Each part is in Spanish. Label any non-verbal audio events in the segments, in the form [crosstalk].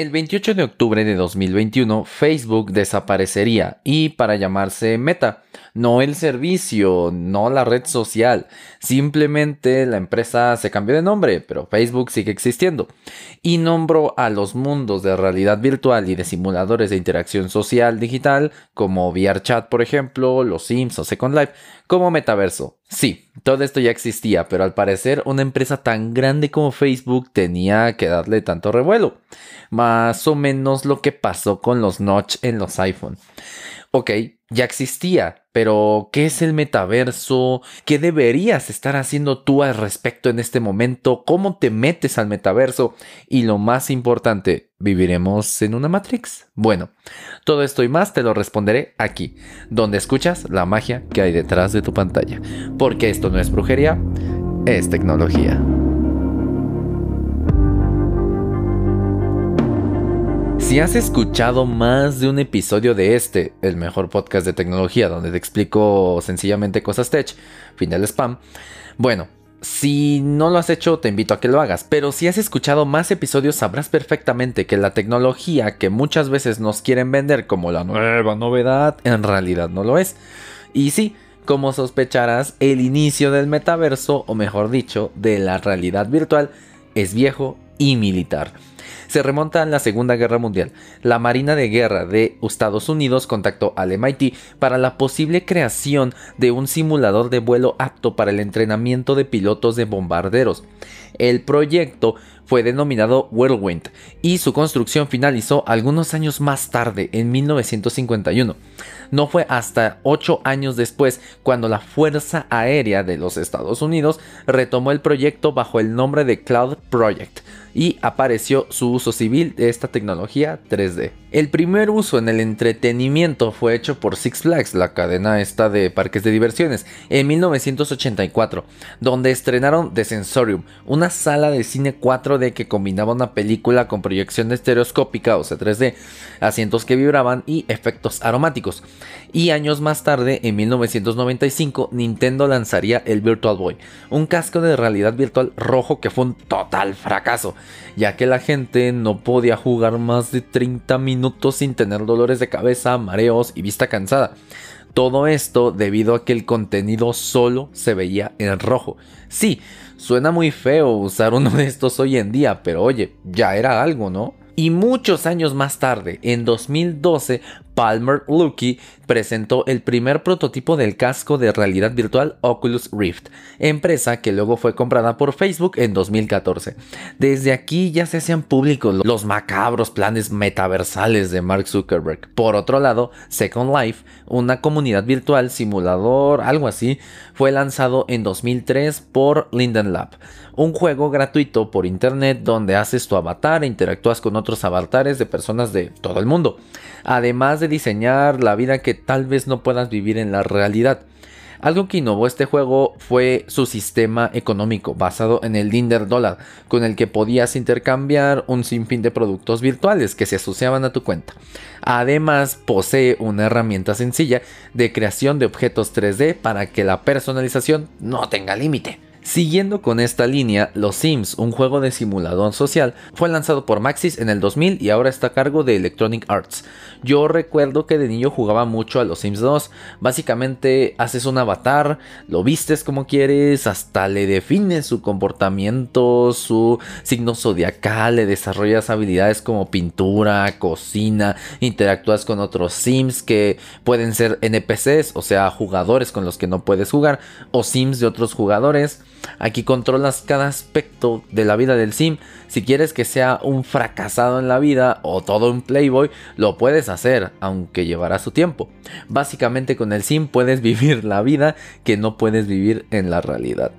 El 28 de octubre de 2021, Facebook desaparecería y para llamarse Meta, no el servicio, no la red social, simplemente la empresa se cambió de nombre, pero Facebook sigue existiendo y nombró a los mundos de realidad virtual y de simuladores de interacción social digital como VRChat por ejemplo, los Sims o Second Life como metaverso. Sí, todo esto ya existía, pero al parecer una empresa tan grande como Facebook tenía que darle tanto revuelo. Más o menos lo que pasó con los notch en los iPhone. Ok, ya existía, pero ¿qué es el metaverso? ¿Qué deberías estar haciendo tú al respecto en este momento? ¿Cómo te metes al metaverso? Y lo más importante, ¿viviremos en una Matrix? Bueno, todo esto y más te lo responderé aquí, donde escuchas la magia que hay detrás de tu pantalla. Porque esto no es brujería, es tecnología. Si has escuchado más de un episodio de este, el mejor podcast de tecnología, donde te explico sencillamente cosas tech, fin del spam, bueno, si no lo has hecho, te invito a que lo hagas, pero si has escuchado más episodios sabrás perfectamente que la tecnología que muchas veces nos quieren vender como la nueva novedad, en realidad no lo es. Y sí, como sospecharás, el inicio del metaverso, o mejor dicho, de la realidad virtual, es viejo y militar se remonta a la Segunda Guerra Mundial. La Marina de Guerra de Estados Unidos contactó al MIT para la posible creación de un simulador de vuelo apto para el entrenamiento de pilotos de bombarderos. El proyecto fue denominado Whirlwind y su construcción finalizó algunos años más tarde, en 1951. No fue hasta ocho años después cuando la Fuerza Aérea de los Estados Unidos retomó el proyecto bajo el nombre de Cloud Project y apareció su uso civil de esta tecnología 3D. El primer uso en el entretenimiento fue hecho por Six Flags, la cadena esta de parques de diversiones, en 1984, donde estrenaron The Sensorium, una sala de cine 4D que combinaba una película con proyección estereoscópica, o sea 3D, asientos que vibraban y efectos aromáticos. Y años más tarde, en 1995, Nintendo lanzaría el Virtual Boy, un casco de realidad virtual rojo que fue un total fracaso, ya que la gente no podía jugar más de 30 minutos sin tener dolores de cabeza, mareos y vista cansada. Todo esto debido a que el contenido solo se veía en rojo. Sí, suena muy feo usar uno de estos hoy en día, pero oye, ya era algo, ¿no? Y muchos años más tarde, en 2012, Palmer Luckey presentó el primer prototipo del casco de realidad virtual Oculus Rift, empresa que luego fue comprada por Facebook en 2014. Desde aquí ya se hacían públicos los macabros planes metaversales de Mark Zuckerberg. Por otro lado, Second Life, una comunidad virtual simulador, algo así, fue lanzado en 2003 por Linden Lab, un juego gratuito por internet donde haces tu avatar e interactúas con otros avatares de personas de todo el mundo además de diseñar la vida que tal vez no puedas vivir en la realidad. Algo que innovó este juego fue su sistema económico basado en el Linder Dollar, con el que podías intercambiar un sinfín de productos virtuales que se asociaban a tu cuenta. Además, posee una herramienta sencilla de creación de objetos 3D para que la personalización no tenga límite. Siguiendo con esta línea, Los Sims, un juego de simulador social, fue lanzado por Maxis en el 2000 y ahora está a cargo de Electronic Arts. Yo recuerdo que de niño jugaba mucho a Los Sims 2. Básicamente haces un avatar, lo vistes como quieres, hasta le defines su comportamiento, su signo zodiacal, le desarrollas habilidades como pintura, cocina, interactúas con otros Sims que pueden ser NPCs, o sea, jugadores con los que no puedes jugar, o Sims de otros jugadores. Aquí controlas cada aspecto de la vida del sim. Si quieres que sea un fracasado en la vida o todo un playboy, lo puedes hacer, aunque llevará su tiempo. Básicamente con el sim puedes [laughs] vivir la vida que no puedes vivir en la realidad.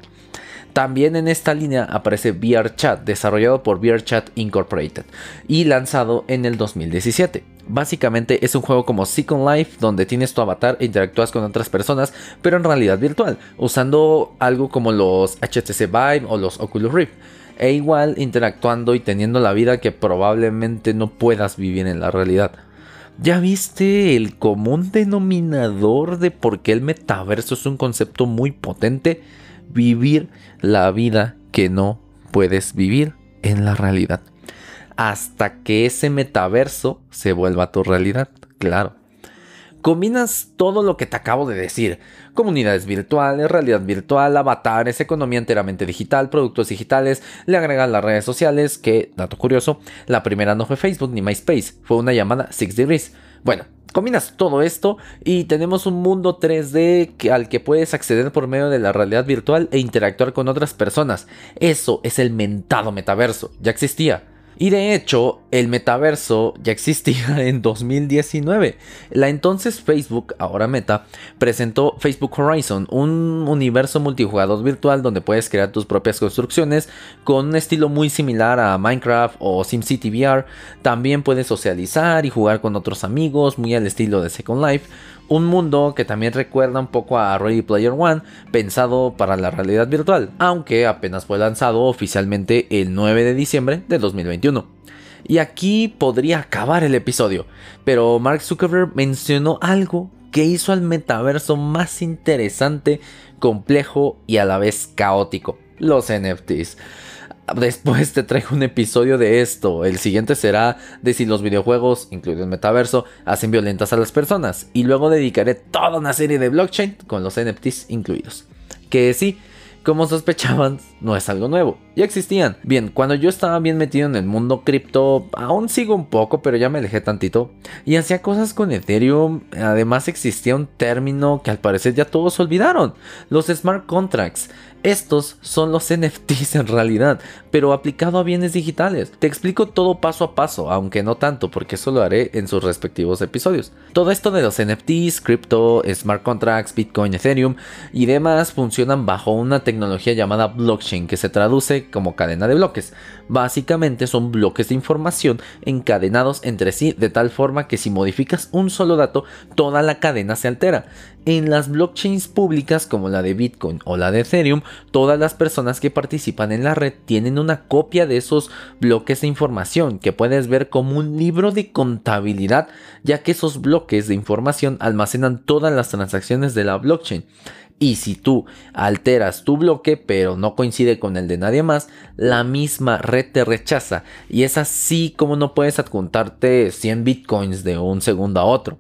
También en esta línea aparece VRChat, desarrollado por VRChat Incorporated y lanzado en el 2017. Básicamente es un juego como Second Life donde tienes tu avatar e interactúas con otras personas, pero en realidad virtual, usando algo como los HTC Vive o los Oculus Rift. E igual interactuando y teniendo la vida que probablemente no puedas vivir en la realidad. ¿Ya viste el común denominador de por qué el metaverso es un concepto muy potente? Vivir la vida que no puedes vivir en la realidad. Hasta que ese metaverso se vuelva tu realidad, claro. Combinas todo lo que te acabo de decir. Comunidades virtuales, realidad virtual, avatares, economía enteramente digital, productos digitales, le agregas las redes sociales, que, dato curioso, la primera no fue Facebook ni MySpace, fue una llamada Six Degrees. Bueno, Combinas todo esto y tenemos un mundo 3D al que puedes acceder por medio de la realidad virtual e interactuar con otras personas. Eso es el mentado metaverso, ya existía. Y de hecho, el metaverso ya existía [laughs] en 2019. La entonces Facebook, ahora Meta, presentó Facebook Horizon, un universo multijugador virtual donde puedes crear tus propias construcciones con un estilo muy similar a Minecraft o SimCity VR. También puedes socializar y jugar con otros amigos, muy al estilo de Second Life un mundo que también recuerda un poco a Ready Player One, pensado para la realidad virtual, aunque apenas fue lanzado oficialmente el 9 de diciembre de 2021. Y aquí podría acabar el episodio, pero Mark Zuckerberg mencionó algo que hizo al metaverso más interesante, complejo y a la vez caótico, los NFTs. Después te traigo un episodio de esto. El siguiente será de si los videojuegos, incluido el metaverso, hacen violentas a las personas. Y luego dedicaré toda una serie de blockchain con los NFTs incluidos. Que sí, como sospechaban, no es algo nuevo, ya existían. Bien, cuando yo estaba bien metido en el mundo cripto, aún sigo un poco, pero ya me alejé tantito, y hacía cosas con Ethereum, además existía un término que al parecer ya todos olvidaron, los smart contracts. Estos son los [laughs] NFTs en realidad, pero aplicado a bienes digitales. Te explico todo paso a paso, aunque no tanto, porque eso lo haré en sus respectivos episodios. Todo esto de los NFTs, cripto, smart contracts, Bitcoin, Ethereum y demás funcionan bajo una tecnología llamada blockchain que se traduce como cadena de bloques. Básicamente son bloques de información encadenados entre sí de tal forma que si modificas un solo dato, toda la cadena se altera. En las blockchains públicas como la de Bitcoin o la de Ethereum, todas las personas que participan en la red tienen una copia de esos bloques de información que puedes ver como un libro de contabilidad, ya que esos bloques de información almacenan todas las transacciones de la blockchain. Y si tú alteras tu bloque pero no coincide con el de nadie más, la misma red te rechaza. Y es así como no puedes adjuntarte 100 bitcoins de un segundo a otro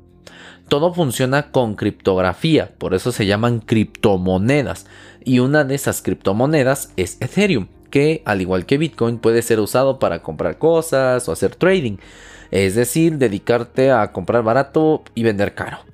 todo funciona con criptografía, por eso se llaman criptomonedas. Y una de esas criptomonedas es Ethereum, que al igual que Bitcoin puede ser usado para comprar cosas o hacer trading. Es decir, dedicarte a comprar barato y vender caro.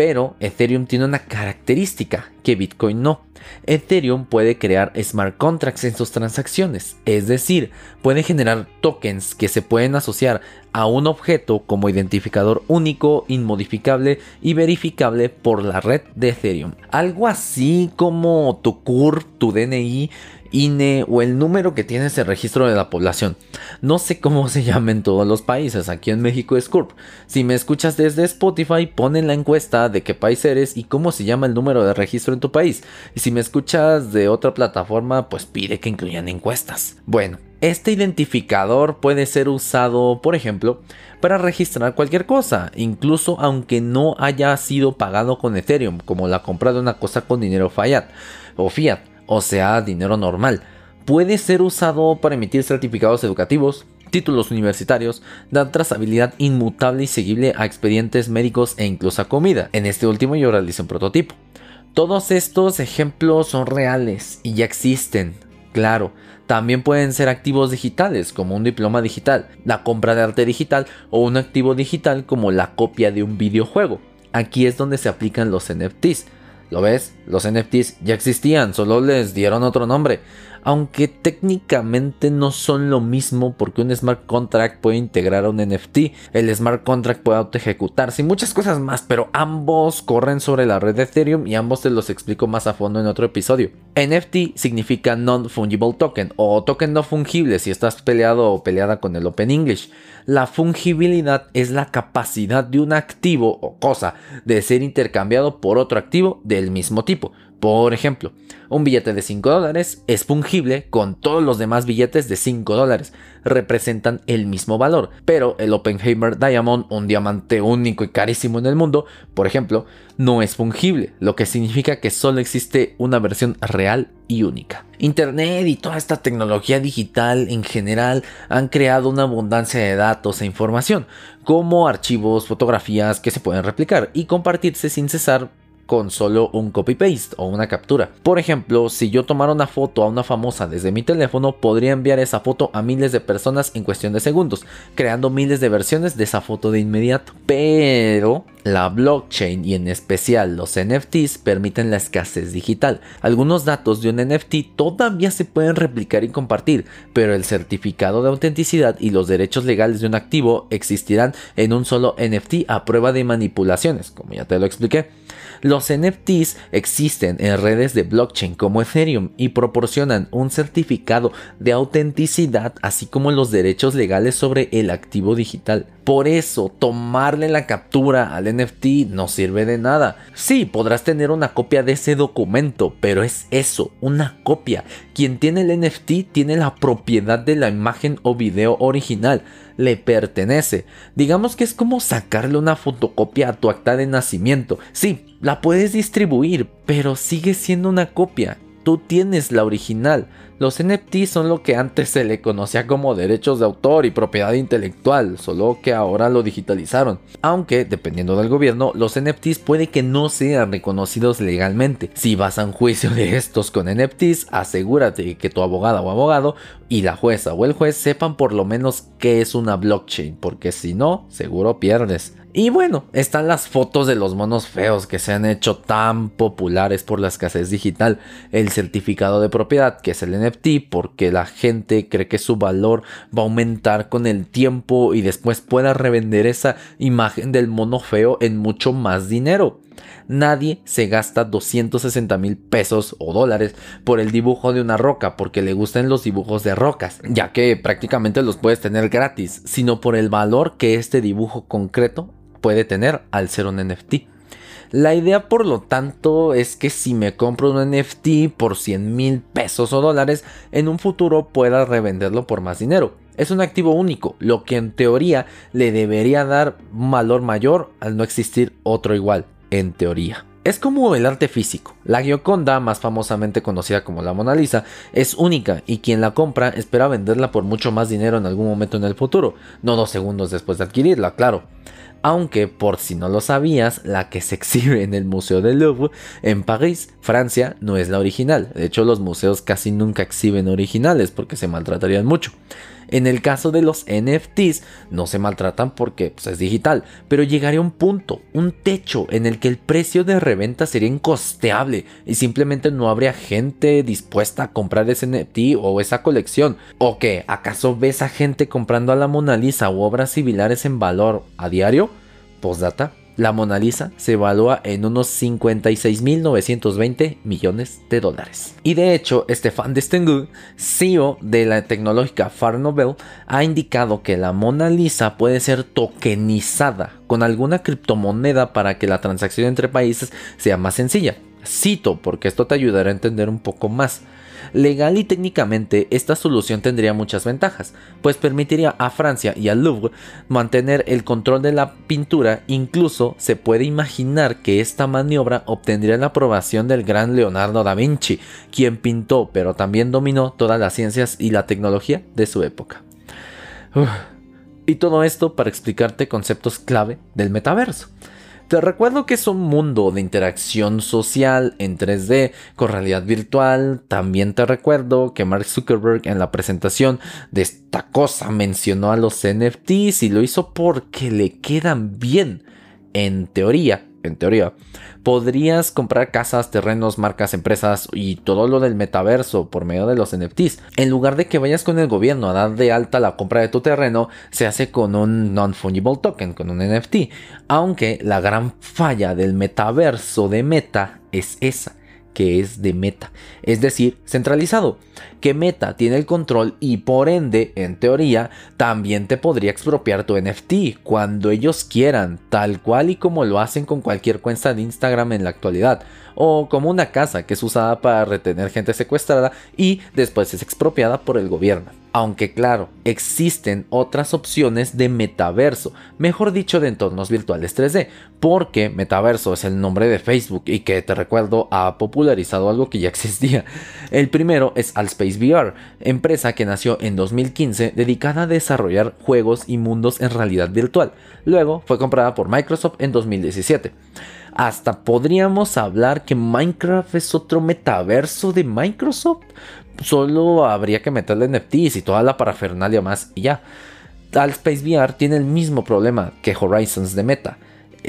Pero Ethereum tiene una característica que Bitcoin no. Ethereum puede crear smart contracts en sus transacciones, es decir, puede generar tokens que se pueden asociar a un objeto como identificador único, inmodificable y verificable por la red de Ethereum. Algo así como tu CURP, tu DNI INE o el número que tienes el registro de la población. No sé cómo se [laughs] llama en todos los países, aquí en México es CURP. Si me escuchas desde Spotify, pon en la encuesta de qué país eres y cómo se llama el número de registro en tu país. Y si me escuchas de otra plataforma, pues pide que incluyan encuestas. Bueno, este identificador puede ser usado, por ejemplo, para registrar cualquier cosa, incluso aunque no haya sido pagado con Ethereum, como la compra de una cosa con dinero fiat o fiat o sea, dinero normal. Puede ser usado para emitir certificados educativos, títulos universitarios, dar trazabilidad inmutable y seguible a expedientes médicos e incluso a comida. En este último yo realicé un prototipo. Todos estos ejemplos son reales y ya existen. Claro, también pueden ser activos digitales como un diploma digital, la compra de arte digital o un activo digital como la copia de un videojuego. Aquí es donde se aplican los NFTs ¿Lo ves? Los NFTs ya existían, solo les dieron otro nombre. Aunque técnicamente no son lo mismo porque un smart contract puede integrar a un NFT, el smart contract puede auto ejecutarse y muchas cosas más, pero ambos corren sobre la red de Ethereum y ambos te los explico más a fondo en otro episodio. NFT significa non-fungible token o token no fungible si estás peleado o peleada con el Open English. La fungibilidad es la capacidad de un activo o cosa de ser intercambiado por otro activo del mismo tipo. Por ejemplo, un billete de 5 dólares es fungible con todos los demás billetes de 5 dólares. Representan el mismo valor, pero el Oppenheimer Diamond, un diamante único y carísimo en el mundo, por ejemplo, no es fungible, lo que significa que solo existe una versión real y única. Internet y toda esta tecnología digital en general han creado una abundancia de datos e información, como archivos, fotografías que se pueden replicar y compartirse sin cesar con solo un copy-paste o una captura. Por ejemplo, si yo tomara una foto a una famosa desde mi teléfono, podría enviar esa foto a miles de personas en cuestión de segundos, creando miles de versiones de esa foto de inmediato. Pero la blockchain y en especial los NFTs permiten la escasez digital. Algunos datos de un NFT todavía se pueden replicar y compartir, pero el certificado de autenticidad y los derechos legales de un activo existirán en un solo NFT a prueba de manipulaciones, como ya te lo expliqué. NFTs existen en redes de blockchain como Ethereum y proporcionan un certificado de autenticidad así como los derechos legales sobre el activo digital. Por eso, tomarle la captura al NFT no sirve de nada. Sí, podrás tener una copia de ese documento, pero es eso, una copia. Quien tiene el NFT tiene la propiedad de la imagen o video original, le pertenece. Digamos que es como sacarle una fotocopia a tu acta de nacimiento. Sí, la puedes distribuir, pero sigue siendo una copia. Tú tienes la original. Los NFTs son lo que antes se le conocía como derechos de autor y propiedad intelectual, solo que ahora lo digitalizaron. Aunque, dependiendo del gobierno, los NFTs puede que no sean reconocidos legalmente. Si vas a un juicio de estos con NFTs, asegúrate que tu abogada o abogado y la jueza o el juez sepan por lo menos qué es una blockchain, porque si no, seguro pierdes. Y bueno, están las fotos de los monos feos que se han hecho tan populares por la escasez digital, el certificado de propiedad que es el NFT porque la gente cree que su valor va a aumentar con el tiempo y después pueda revender esa imagen del mono feo en mucho más dinero. Nadie se gasta 260 mil pesos o dólares por el dibujo de una roca porque le gustan los dibujos de rocas, ya que prácticamente los puedes tener gratis, sino por el valor que este dibujo concreto puede tener al ser un NFT. La idea, por lo tanto, es que si me compro un NFT por 100 mil pesos o dólares, en un futuro pueda revenderlo por más dinero. Es un activo único, lo que en teoría le debería dar un valor mayor al no existir otro igual, en teoría. Es como el arte físico. La Gioconda, más famosamente conocida como la Mona Lisa, es única y quien la compra espera venderla por mucho más dinero en algún momento en el futuro, no dos segundos después de adquirirla, claro aunque por si no lo sabías, la que se [laughs] exhibe en el Museo del Louvre en París, Francia, no es la original. De hecho, los museos casi nunca exhiben originales porque se maltratarían mucho. En el caso de los NFTs, no se maltratan porque pues, es digital, pero llegaría un punto, un techo en el que el precio de reventa sería incosteable y simplemente no habría gente dispuesta a comprar ese NFT o esa colección. ¿O qué? ¿Acaso ves a gente comprando a la Mona Lisa u obras similares en valor a diario? Postdata la Mona Lisa se evalúa en unos 56.920 millones de dólares. Y de hecho, Stefan Destengu, CEO de la tecnológica Far Nobel, ha indicado que la Mona Lisa puede ser tokenizada con alguna criptomoneda para que la transacción entre países sea más sencilla. Cito, porque esto te ayudará a entender un poco más. Legal y técnicamente, esta solución tendría muchas ventajas, pues permitiría a Francia y al Louvre mantener el control de la pintura, incluso se puede imaginar que esta maniobra obtendría la aprobación del gran Leonardo da Vinci, quien pintó pero también dominó todas las ciencias y la tecnología de su época. Y todo esto para explicarte conceptos clave del metaverso. Te recuerdo que es un mundo de interacción social en 3D con realidad virtual. También te recuerdo que Mark Zuckerberg en la presentación de esta cosa mencionó a los NFTs y lo hizo porque le quedan bien. En teoría, en teoría, podrías comprar casas, terrenos, marcas, empresas y todo lo del metaverso por medio de los NFTs. En lugar de que vayas con el gobierno a dar de alta la compra de tu terreno, se hace con un non-fungible token, con un NFT. Aunque la gran falla del metaverso de Meta es esa que es de Meta, es decir, centralizado, que Meta tiene el control y por ende, en teoría, también te podría expropiar tu NFT cuando ellos quieran, tal cual y como lo hacen con cualquier cuenta de Instagram en la actualidad, o como una casa que es usada para retener gente secuestrada y después es expropiada por el gobierno. Aunque claro, existen otras opciones de metaverso, mejor dicho de entornos virtuales 3D, porque metaverso es el nombre de Facebook y que te recuerdo ha popularizado algo que ya [laughs] existía. El primero es Alspace VR, empresa que nació en 2015 dedicada a desarrollar juegos y mundos en realidad virtual. Luego fue comprada por Microsoft en 2017. Hasta podríamos hablar que Minecraft es otro metaverso de Microsoft solo habría que meterle NFTs y toda la parafernalia más y ya. Space VR tiene el mismo problema que Horizons de Meta.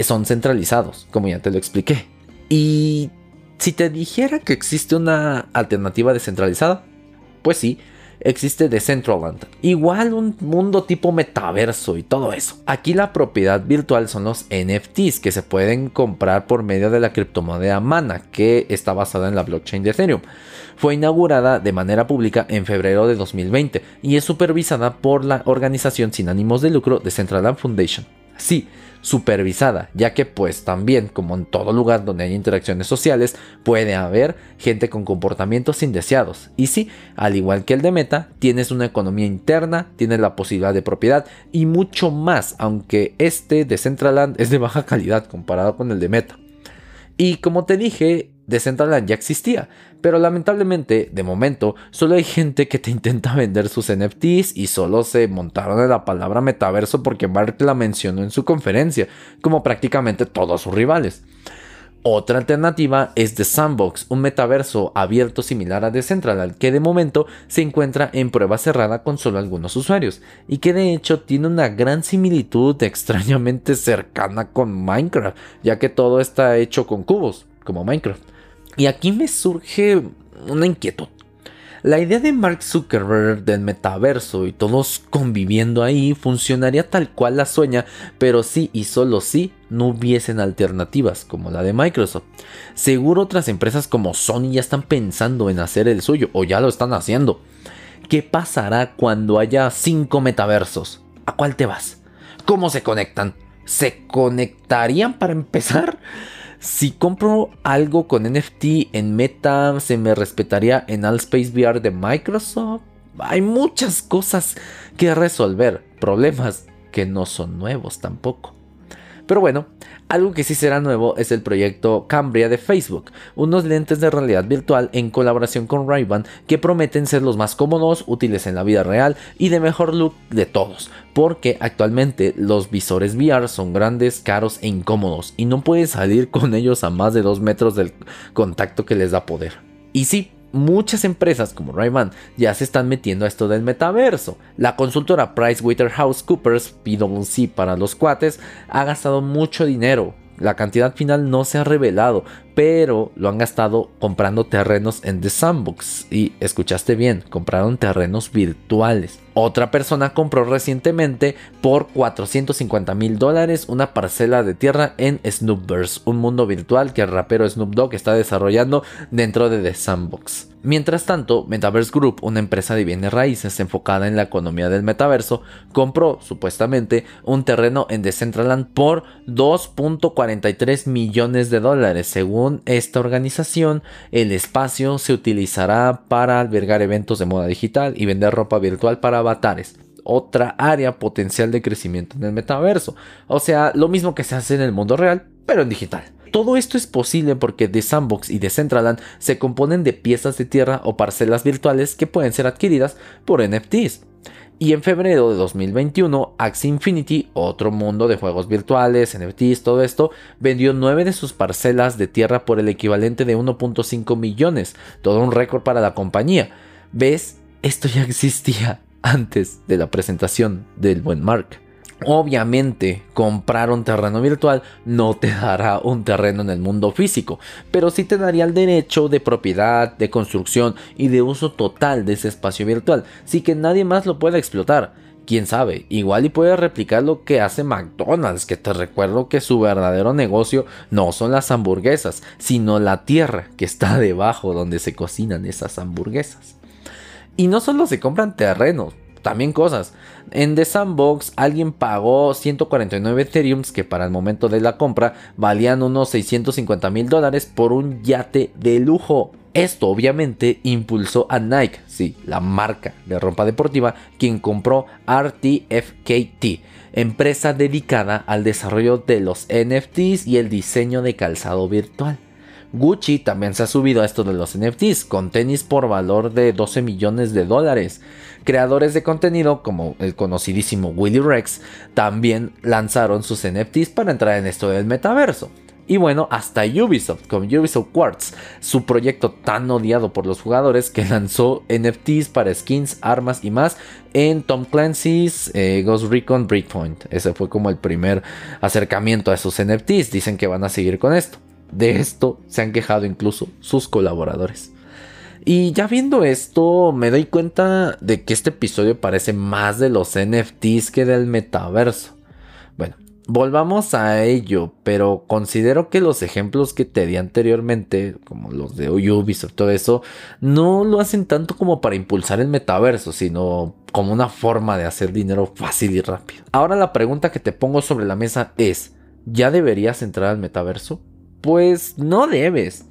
Son centralizados, como ya te lo expliqué. Y si te dijera que existe una alternativa descentralizada, pues sí, existe Decentraland. Igual un mundo tipo metaverso y todo eso. Aquí la propiedad virtual son los NFTs que se pueden comprar por medio de la criptomoneda Mana, que está basada en la blockchain de Ethereum. Fue inaugurada de manera pública en febrero de 2020 y es supervisada por la organización sin ánimos de lucro Decentraland Foundation. Sí, supervisada, ya que pues también, como en todo lugar donde hay interacciones sociales, puede haber gente con comportamientos indeseados. Y sí, al igual que el de Meta, tienes una economía interna, tienes la posibilidad de propiedad y mucho más, aunque este de Centraland es de baja calidad comparado con el de Meta. Y como te dije, Decentraland ya existía, pero lamentablemente, de momento, solo hay gente que te intenta [laughs] vender sus NFTs y solo se montaron en la palabra metaverso porque Mark la mencionó en su conferencia, como prácticamente todos sus rivales. Otra alternativa es The Sandbox, un metaverso abierto similar a Decentraland que de momento se encuentra en prueba cerrada con solo algunos usuarios y que de hecho tiene una gran similitud [laughs] extrañamente cercana con Minecraft, ya que todo está hecho con cubos, como Minecraft. Y aquí me surge una inquietud. La idea de Mark Zuckerberg del metaverso y todos conviviendo ahí funcionaría tal cual la sueña, pero sí y solo si no hubiesen alternativas como la de Microsoft. Seguro otras empresas como Sony ya están pensando en hacer el suyo o ya lo están haciendo. ¿Qué pasará cuando haya cinco metaversos? ¿A cuál te vas? ¿Cómo se conectan? ¿Se conectarían para empezar? Si compro algo con NFT en Meta, ¿se me respetaría en Allspace VR de Microsoft? Hay muchas cosas que resolver, problemas que no son nuevos tampoco. Pero bueno, algo que sí será nuevo es el proyecto Cambria de Facebook, unos lentes de realidad virtual en colaboración con ray que prometen ser los más cómodos, útiles en la vida real y de mejor look de todos, porque actualmente los visores VR son grandes, caros e incómodos y no puedes salir con ellos a más de 2 metros del contacto que les da poder. Y sí, muchas empresas como ray ya se están metiendo a esto del metaverso. La consultora PricewaterhouseCoopers, PwC para los cuates, ha gastado mucho dinero. La cantidad final no se ha revelado, pero lo han gastado comprando terrenos en The Sandbox. Y escuchaste bien, compraron terrenos virtuales. Otra persona compró recientemente por 450 mil dólares una parcela de tierra en Snoopverse, un mundo virtual que el rapero Snoop Dogg está desarrollando dentro de The Sandbox. Mientras tanto, Metaverse Group, una empresa de bienes raíces enfocada en la economía del metaverso, compró supuestamente un terreno en Decentraland por 2.43 millones de dólares, según esta organización, el espacio se utilizará para albergar eventos de moda digital y vender ropa virtual para avatares otra área potencial de crecimiento en el metaverso. O sea, lo mismo que se hace en el mundo real, pero en digital. Todo esto es posible porque The Sandbox y Decentraland se componen de piezas de tierra o parcelas virtuales que pueden ser adquiridas por NFTs. Y en febrero de 2021, Axie Infinity, otro mundo de juegos virtuales, NFTs, todo esto, vendió 9 de sus parcelas de tierra por el equivalente de 1.5 millones, todo un récord para la compañía. ¿Ves? Esto ya existía antes de la presentación del buen Mark. Obviamente, comprar un terreno virtual no te dará un terreno en el mundo físico, pero sí te daría el derecho de propiedad, de construcción y de uso total de ese espacio virtual, sin que nadie más lo pueda explotar. quién sabe, igual y puede replicar lo que hace McDonald's, que te recuerdo que su verdadero negocio no son las hamburguesas, sino la tierra que está debajo donde se cocinan esas hamburguesas. Y no solo se compran terrenos, también cosas. En The Sandbox alguien pagó 149 Ethereum que para el momento de la compra valían unos 650 mil dólares por un yate de lujo. Esto obviamente impulsó a Nike, sí, la marca de ropa deportiva, quien compró RTFKT, empresa dedicada al desarrollo de los NFTs y el diseño de calzado virtual. Gucci también se ha subido a esto de los NFTs con tenis por valor de 12 millones de dólares. Creadores de contenido como el conocidísimo Willy Rex también lanzaron sus NFTs para entrar en esto del metaverso. Y bueno, hasta Ubisoft, con Ubisoft Quartz, su proyecto tan odiado por los jugadores que lanzó NFTs para skins, armas y más en Tom Clancy's eh, Ghost Recon Breakpoint. Ese fue como el primer acercamiento a esos NFTs. Dicen que van a seguir con esto. De esto se han quejado incluso sus colaboradores. Y ya viendo esto, me doy cuenta de que este episodio parece más de los NFTs que del metaverso. Bueno, volvamos a ello, pero considero que los ejemplos que te di anteriormente, como los de Ubisoft, todo eso, no lo hacen tanto como para impulsar el metaverso, sino como una forma de hacer dinero fácil y rápido. Ahora la pregunta que te pongo sobre la mesa es, ¿ya deberías entrar al metaverso? Pues no debes,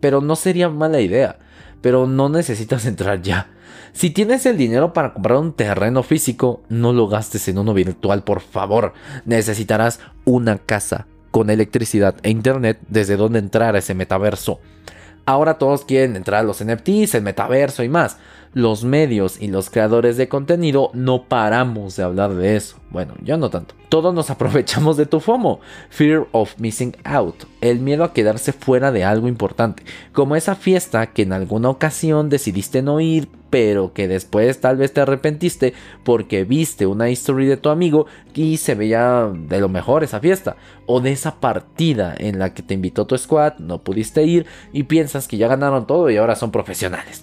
pero no sería mala idea, pero no necesitas [laughs] entrar ya. Si tienes el dinero para comprar un terreno físico, no lo gastes en uno virtual, por favor. Necesitarás una casa con electricidad e internet desde donde entrar a ese metaverso. Ahora todos quieren entrar a los NFTs, el metaverso y más. Los medios y los creadores de contenido no paramos de hablar de eso. Bueno, yo no tanto. Todos nos [laughs] aprovechamos de tu FOMO, Fear of Missing Out, el miedo a quedarse fuera de algo importante, como esa fiesta que en alguna ocasión decidiste no ir, pero que después tal vez te arrepentiste porque viste una historia de tu amigo y se veía de lo mejor esa fiesta, o de esa partida en la que te invitó tu squad, no pudiste ir y piensas que ya ganaron todo y ahora son profesionales.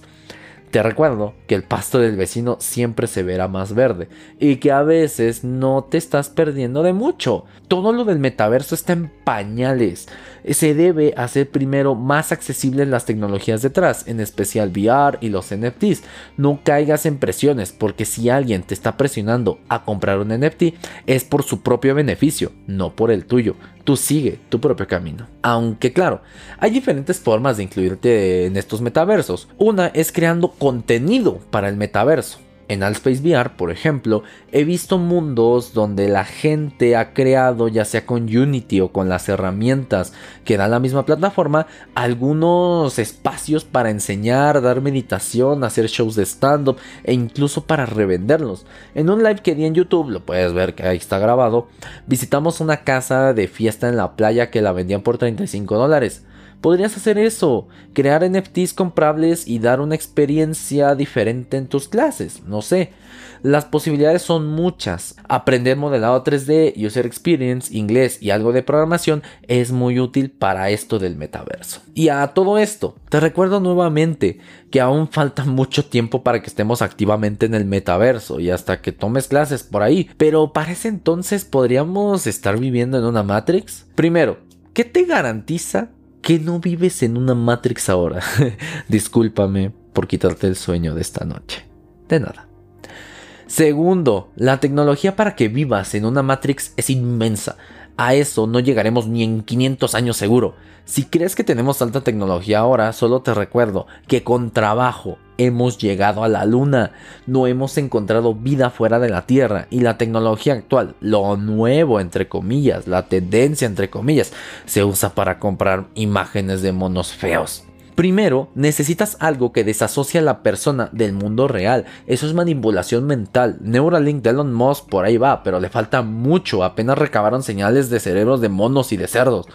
Te recuerdo que el pasto del vecino siempre se verá más verde y que a veces no te estás perdiendo de mucho. Todo lo del metaverso está en pañales. Se debe hacer primero más accesibles las tecnologías detrás, en especial VR y los NFTs. No caigas en presiones porque si alguien te está presionando a comprar un NFT es por su propio beneficio, no por el tuyo tú sigue tu propio camino. Aunque claro, hay diferentes formas de incluirte en estos metaversos. Una es creando contenido para el metaverso. En Altspace VR, por ejemplo, he visto mundos donde la gente ha creado, ya sea con Unity o con las herramientas que da la misma plataforma, algunos espacios para enseñar, dar meditación, hacer shows de stand-up e incluso para revenderlos. En un live que di en YouTube, lo puedes ver que ahí está grabado, visitamos una casa de fiesta en la playa que la vendían por 35 dólares. Podrías hacer eso, crear NFTs comprables y dar una experiencia diferente en tus clases, no sé. Las posibilidades son muchas. Aprender modelado 3D, user experience, inglés y algo de programación es muy útil para esto del metaverso. Y a todo esto, te recuerdo nuevamente que aún falta [laughs] mucho tiempo para que estemos activamente en el metaverso y hasta que tomes clases por ahí. Pero para ese entonces podríamos estar viviendo en una Matrix. Primero, ¿qué te garantiza que no vives en una Matrix ahora? [laughs] Discúlpame por quitarte el sueño de esta noche. De nada. Segundo, la tecnología para que vivas en una Matrix es inmensa. A eso no llegaremos ni en 500 años seguro. Si crees que tenemos alta tecnología ahora, solo te recuerdo que con trabajo hemos llegado a la luna, no hemos encontrado vida fuera de la Tierra y la tecnología actual, lo nuevo entre comillas, la tendencia entre comillas, se usa para comprar imágenes de monos feos. Primero, necesitas algo que desasocie a la persona del mundo real. Eso es manipulación mental. Neuralink de Elon Musk por ahí va, pero le falta mucho. Apenas recabaron señales de cerebros de monos y de cerdos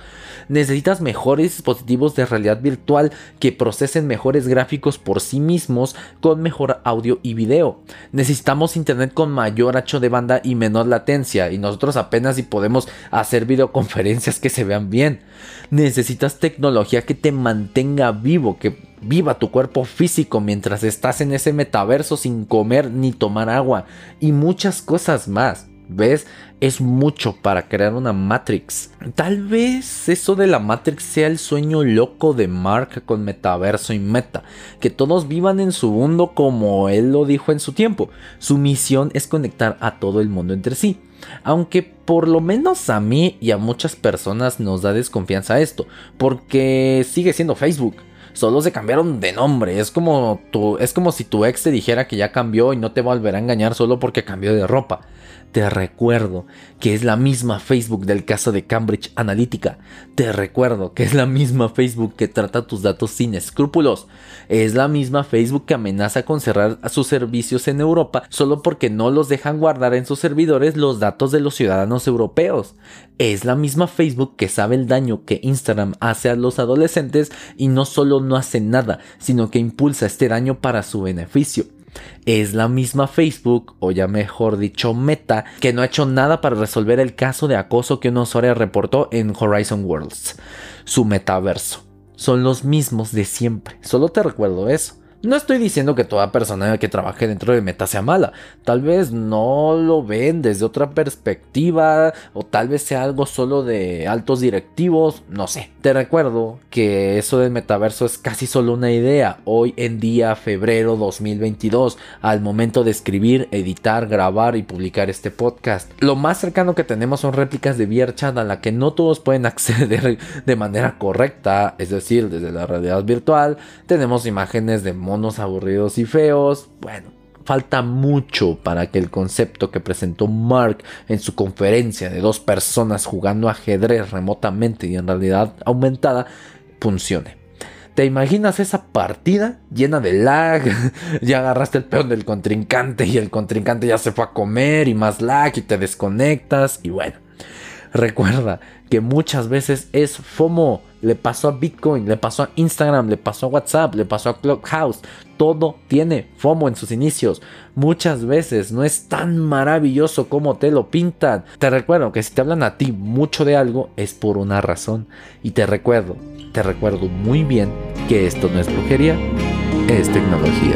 necesitas mejores dispositivos de realidad virtual que procesen mejores gráficos por sí mismos con mejor audio y video. Necesitamos internet con mayor ancho de banda y menor latencia y nosotros apenas si podemos hacer videoconferencias que se vean bien. Necesitas tecnología que te mantenga vivo, que viva tu cuerpo físico mientras estás en ese metaverso sin comer ni tomar agua y muchas cosas más. ¿Ves? Es mucho para crear una Matrix. Tal vez eso de la Matrix sea el sueño loco de Mark con metaverso y meta. Que todos vivan en su mundo como él lo dijo en su tiempo. Su misión es conectar a todo el mundo entre sí. Aunque por lo menos a mí y a muchas personas nos da desconfianza esto. Porque sigue siendo Facebook solo se cambiaron de nombre. Es como, tu, es como si tu ex te dijera que ya cambió y no te volverá a engañar solo porque cambió de ropa. Te recuerdo que es la misma Facebook del caso de Cambridge Analytica. Te recuerdo que es la misma Facebook que trata tus datos sin escrúpulos. Es la misma Facebook que amenaza con cerrar sus servicios en Europa solo porque no los dejan guardar en sus servidores los datos de los ciudadanos europeos. Es la misma Facebook que sabe el daño que Instagram hace a los adolescentes y no solo no hace nada, sino que impulsa este daño para su beneficio es la misma Facebook, o ya mejor dicho Meta, que no ha hecho nada para resolver el caso de acoso que una usuaria reportó en Horizon Worlds, su metaverso. Son los mismos de siempre, solo te recuerdo eso. No estoy diciendo que toda persona que trabaje dentro de Meta sea mala. Tal vez no lo ven desde otra perspectiva o tal vez sea algo solo de altos directivos, no sé. Te recuerdo que eso del metaverso es casi solo una idea. Hoy en día, febrero 2022, al momento de escribir, editar, grabar y publicar este podcast. Lo más cercano que tenemos son réplicas de VRChat a la que no todos pueden [laughs] acceder de manera correcta, es decir, desde la realidad virtual. Tenemos imágenes de monos aburridos y feos. Bueno, falta mucho para que el concepto que presentó Mark en su conferencia de dos personas jugando ajedrez remotamente y en realidad aumentada funcione. ¿Te imaginas esa partida llena de lag? [laughs] ya agarraste el peón del contrincante y el contrincante ya se fue a comer y más lag y te desconectas y bueno. Recuerda que muchas veces es FOMO le pasó a Bitcoin, le pasó a Instagram, le pasó a WhatsApp, le pasó a Clubhouse. Todo tiene FOMO en sus inicios. Muchas veces no es tan maravilloso como te lo pintan. Te recuerdo que si te hablan a ti mucho de algo es por una razón. Y te recuerdo, te recuerdo muy bien que esto no es brujería, es tecnología.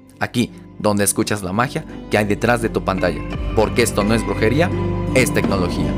Aquí, donde escuchas la magia que hay detrás de tu pantalla. Porque esto no es brujería, es tecnología.